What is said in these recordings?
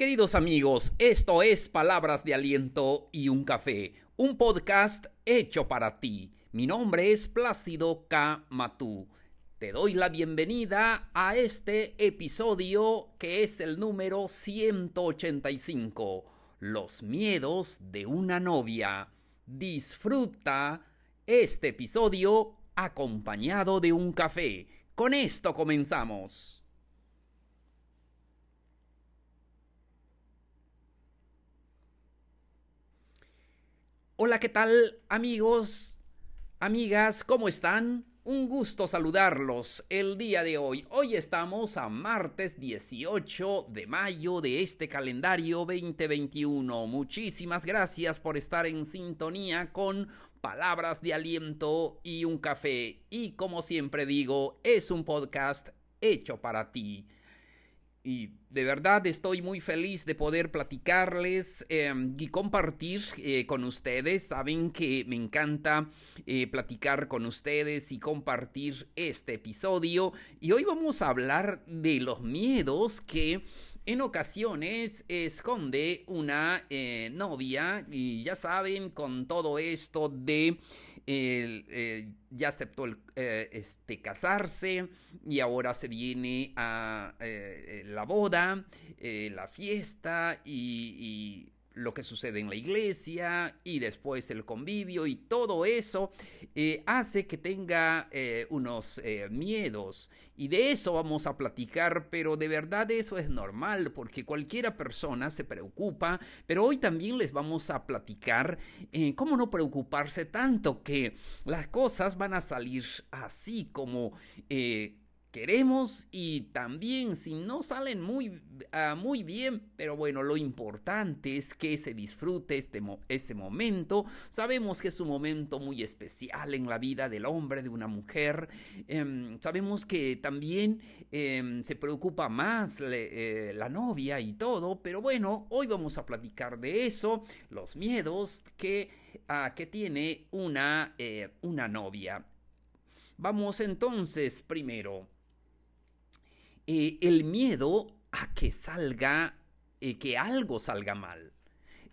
Queridos amigos, esto es Palabras de Aliento y un Café, un podcast hecho para ti. Mi nombre es Plácido K. Matú. Te doy la bienvenida a este episodio que es el número 185, Los miedos de una novia. Disfruta este episodio acompañado de un café. Con esto comenzamos. Hola, ¿qué tal amigos, amigas? ¿Cómo están? Un gusto saludarlos el día de hoy. Hoy estamos a martes 18 de mayo de este calendario 2021. Muchísimas gracias por estar en sintonía con palabras de aliento y un café. Y como siempre digo, es un podcast hecho para ti. Y de verdad estoy muy feliz de poder platicarles em, y compartir eh, con ustedes. Saben que me encanta eh, platicar con ustedes y compartir este episodio. Y hoy vamos a hablar de los miedos que en ocasiones esconde una eh, novia. Y ya saben, con todo esto de eh, ya aceptó eh, este, casarse y ahora se viene a eh, la boda, la fiesta y lo que sucede en la iglesia y después el convivio y todo eso eh, hace que tenga eh, unos eh, miedos. Y de eso vamos a platicar pero de verdad eso es normal porque cualquiera persona se preocupa. Pero hoy también les vamos a platicar cómo no preocuparse tanto que las cosas van a salir así como queremos y también si no salen muy, ah, muy bien, pero bueno, lo importante es que se disfrute este ese momento. Sabemos que es un momento muy especial en la vida del hombre, de una mujer. Em, sabemos que también em, se preocupa más eh, la novia y todo, pero bueno, hoy vamos a platicar de eso, los miedos que, ah, que tiene una, eh, una novia. Vamos entonces primero eh, el miedo a que salga, eh, que algo salga mal.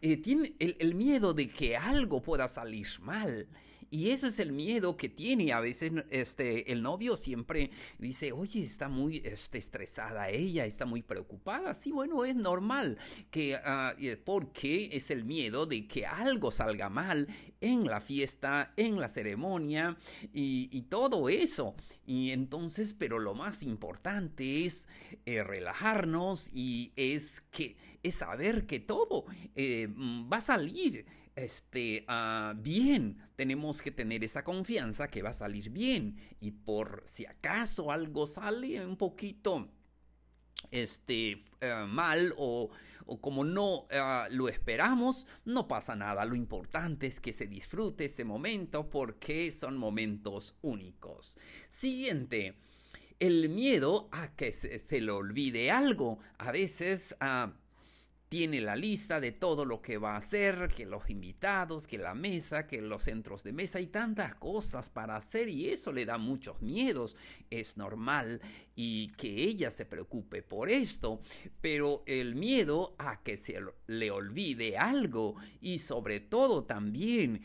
Eh, tiene el, miedo de que algo pueda salir mal. Y eso es el miedo que tiene. A veces este, el novio siempre dice, oye, está muy este, estresada ella, está muy preocupada. Sí, bueno, es normal, que, uh, porque es el miedo de que algo salga mal en la fiesta, en la ceremonia y, todo eso. Y entonces, pero lo más importante es eh, relajarnos y es que es saber que todo eh, va a salir este, uh, bien. Tenemos que tener esa confianza que va a salir bien. Y por si acaso algo sale un poquito este, uh, mal o, como no uh, lo esperamos, no pasa nada. Lo importante es que se disfrute ese momento porque son momentos únicos. Siguiente. El miedo a que se, se le olvide algo. A veces tiene la lista de todo lo que va a hacer, que los invitados, que la mesa, que los centros de mesa y tantas cosas para hacer y eso le da muchos miedos. Es normal y que ella se preocupe por esto, pero el miedo a que se le olvide algo y sobre todo también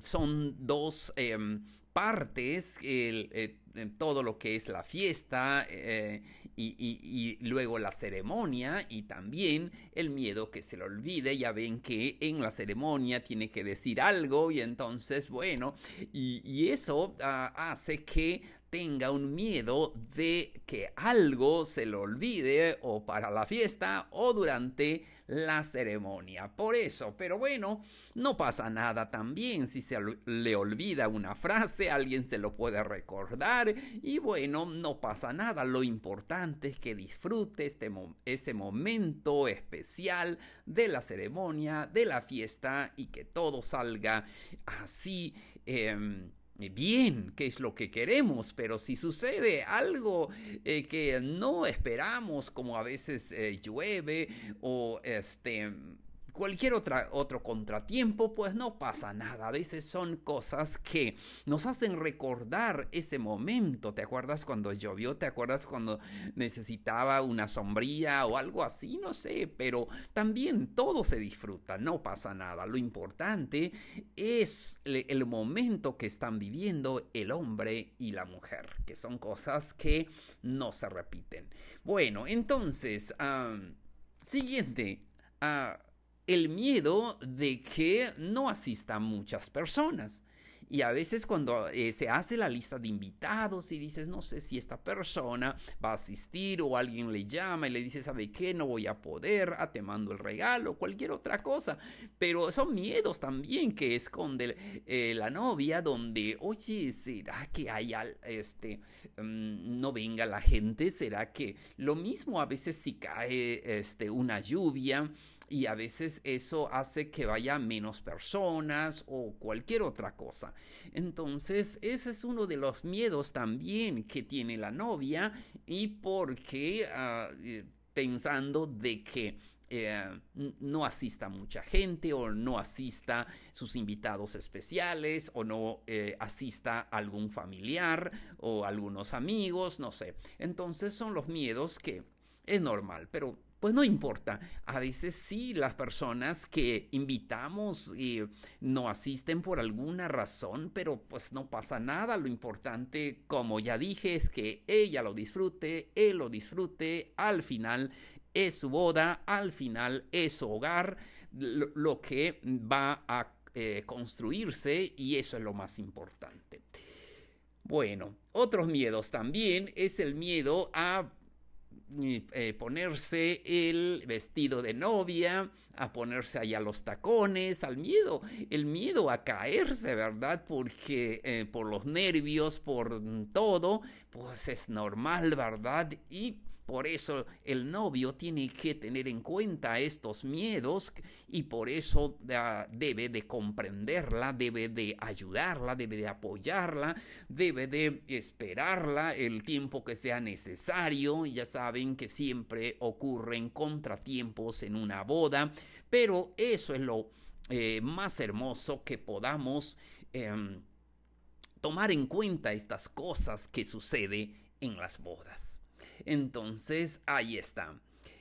son dos em, partes, eh, todo lo que es la fiesta eh, y, luego la ceremonia y también el miedo que se le olvide. Ya ven que en la ceremonia tiene que decir algo y entonces, bueno, y, eso ah, hace que tenga un miedo de que algo se le olvide o para la fiesta o durante la ceremonia. Por eso, pero bueno, no pasa nada también si se le olvida una frase, alguien se lo puede recordar y bueno, no pasa nada. Lo importante es que disfrute este ese momento especial de la ceremonia, de la fiesta y que todo salga así. Em, bien, que es lo que queremos, pero si sucede algo eh, que no esperamos, como a veces eh, llueve o este cualquier otra, otro contratiempo, pues no pasa nada. A veces son cosas que nos hacen recordar ese momento. ¿Te acuerdas cuando llovió? ¿Te acuerdas cuando necesitaba una sombría o algo así? No sé, pero también todo se disfruta, no pasa nada. Lo importante es el momento que están viviendo el hombre y la mujer, que son cosas que no se repiten. Bueno, entonces, siguiente. Uh, el miedo de que no asistan muchas personas. Y a veces cuando eh, se hace la lista de invitados y dices, no sé si esta persona va a asistir o alguien le llama y le dice, ¿sabe qué? No voy a poder, ah, te mando el regalo, cualquier otra cosa. Pero son miedos también que esconde eh, la novia donde, oye, ¿será que hay este, mm, no venga la gente? ¿Será que lo mismo a veces si cae este, una lluvia? Y a veces eso hace que vaya menos personas o cualquier otra cosa. Entonces, ese es uno de los miedos también que tiene la novia y porque ah, eh, pensando de que eh, no asista mucha gente o no asista sus invitados especiales o no eh, asista algún familiar o algunos amigos, no sé. Entonces son los miedos que es normal, pero pues no importa. A veces sí, las personas que invitamos y no asisten por alguna razón, pero pues no pasa nada. Lo importante, como ya dije, es que ella lo disfrute, él lo disfrute. Al final es su boda, al final es su hogar, lo, que va a eh, construirse y eso es lo más importante. Bueno, otros miedos también es el miedo a eh, ponerse el vestido de novia, a ponerse allá los tacones, al miedo, el miedo a caerse, ¿verdad? Porque eh, por los nervios, por todo, pues es normal, ¿verdad? Y por eso el novio tiene que tener en cuenta estos miedos y por eso ah, debe de comprenderla, debe de ayudarla, debe de apoyarla, debe de esperarla el tiempo que sea necesario. Ya saben que siempre ocurren contratiempos en una boda, pero eso es lo eh, más hermoso que podamos em, tomar en cuenta estas cosas que suceden en las bodas. Entonces, ahí está.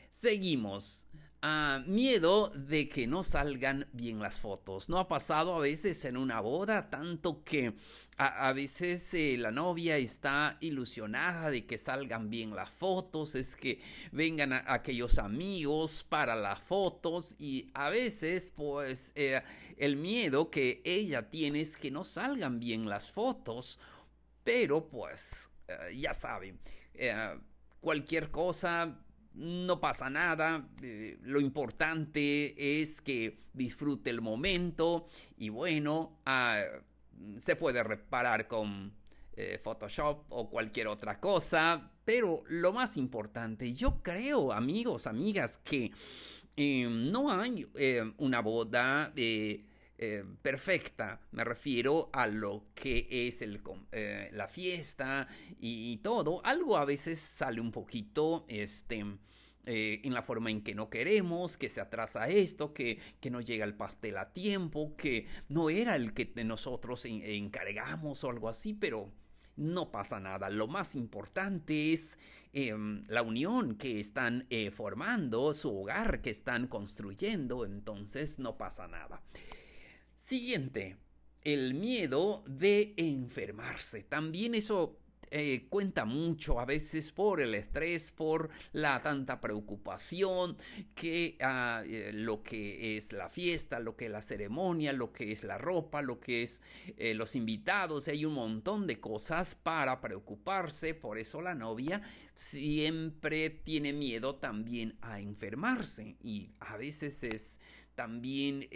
Seguimos. Ah, miedo de que no salgan bien las fotos. ¿No ha pasado a veces en una boda tanto que a, veces eh, la novia está ilusionada de que salgan bien las fotos, es que vengan aquellos amigos para las fotos y a veces pues eh, el miedo que ella tiene es que no salgan bien las fotos, pero pues eh, ya saben cualquier cosa, no pasa nada, eh, lo importante es que disfrute el momento y bueno, ah, se puede reparar con eh, Photoshop o cualquier otra cosa, pero lo más importante, yo creo amigos, amigas, que eh, no hay una boda eh, perfecta. Me refiero a lo que es eh, la fiesta y, todo. Algo a veces sale un poquito, este... Eh, en la forma en que no queremos, que se atrasa esto, que, que, no llega el pastel a tiempo, que no era el que nosotros encargamos o algo así, pero no pasa nada. Lo más importante es em, la unión que están formando, su hogar que están construyendo, entonces no pasa nada. Siguiente, el miedo de enfermarse. También eso eh, cuenta mucho a veces por el estrés, por la tanta preocupación que ah, eh, lo que es la fiesta, lo que es la ceremonia, lo que es la ropa, lo que es eh, los invitados. Hay un montón de cosas para preocuparse. Por eso la novia siempre tiene miedo también a enfermarse y a veces es también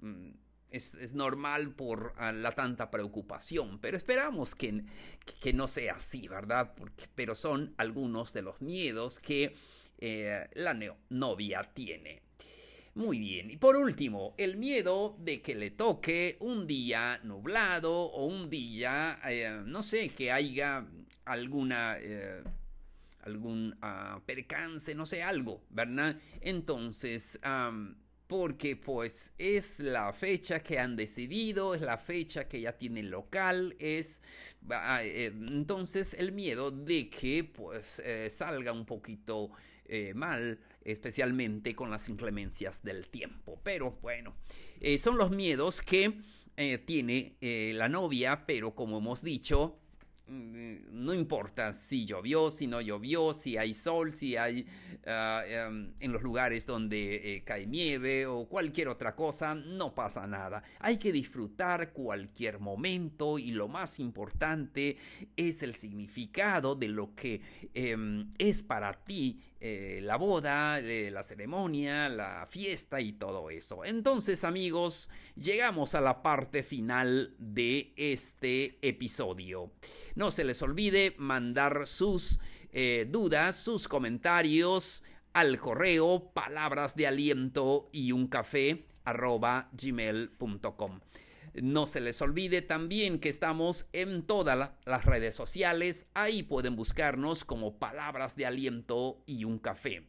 mm, es, normal por ah, la tanta preocupación, pero esperamos que, que no sea así, ¿verdad? Porque, pero son algunos de los miedos que eh, la novia tiene. Muy bien, y por último, el miedo de que le toque un día nublado o un día, eh, no sé, que haya alguna... Eh, algún uh, percance, no sé, algo, ¿verdad? Entonces, porque pues es la fecha que han decidido, es la fecha que ya tiene local, es eh, entonces el miedo de que pues eh, salga un poquito eh, mal, especialmente con las inclemencias del tiempo. Pero bueno, son los miedos que tiene la novia, pero como hemos dicho, Mm, no importa si llovió, si no llovió, si hay sol, si hay ah, em, en los lugares donde eh, cae nieve o cualquier otra cosa, no pasa nada. Hay que disfrutar cualquier momento y lo más importante es el significado de lo que em, es para ti eh, la boda, eh, la ceremonia, la fiesta y todo eso. Entonces amigos, llegamos a la parte final de este episodio. No se les olvide mandar sus eh, dudas, sus comentarios al correo palabras de aliento y un café arroba gmail.com. No se les olvide también que estamos en todas las redes sociales. Ahí pueden buscarnos como palabras de aliento y un café.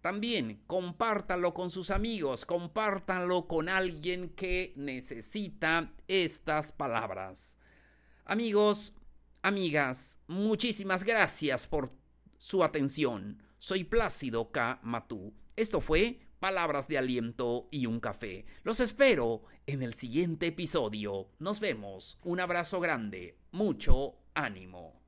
También compártanlo con sus amigos, compártanlo con alguien que necesita estas palabras. Amigos, amigas, muchísimas gracias por su atención. Soy Plácido K. Matú. Esto fue Palabras de Aliento y un Café. Los espero en el siguiente episodio. Nos vemos. Un abrazo grande. Mucho ánimo.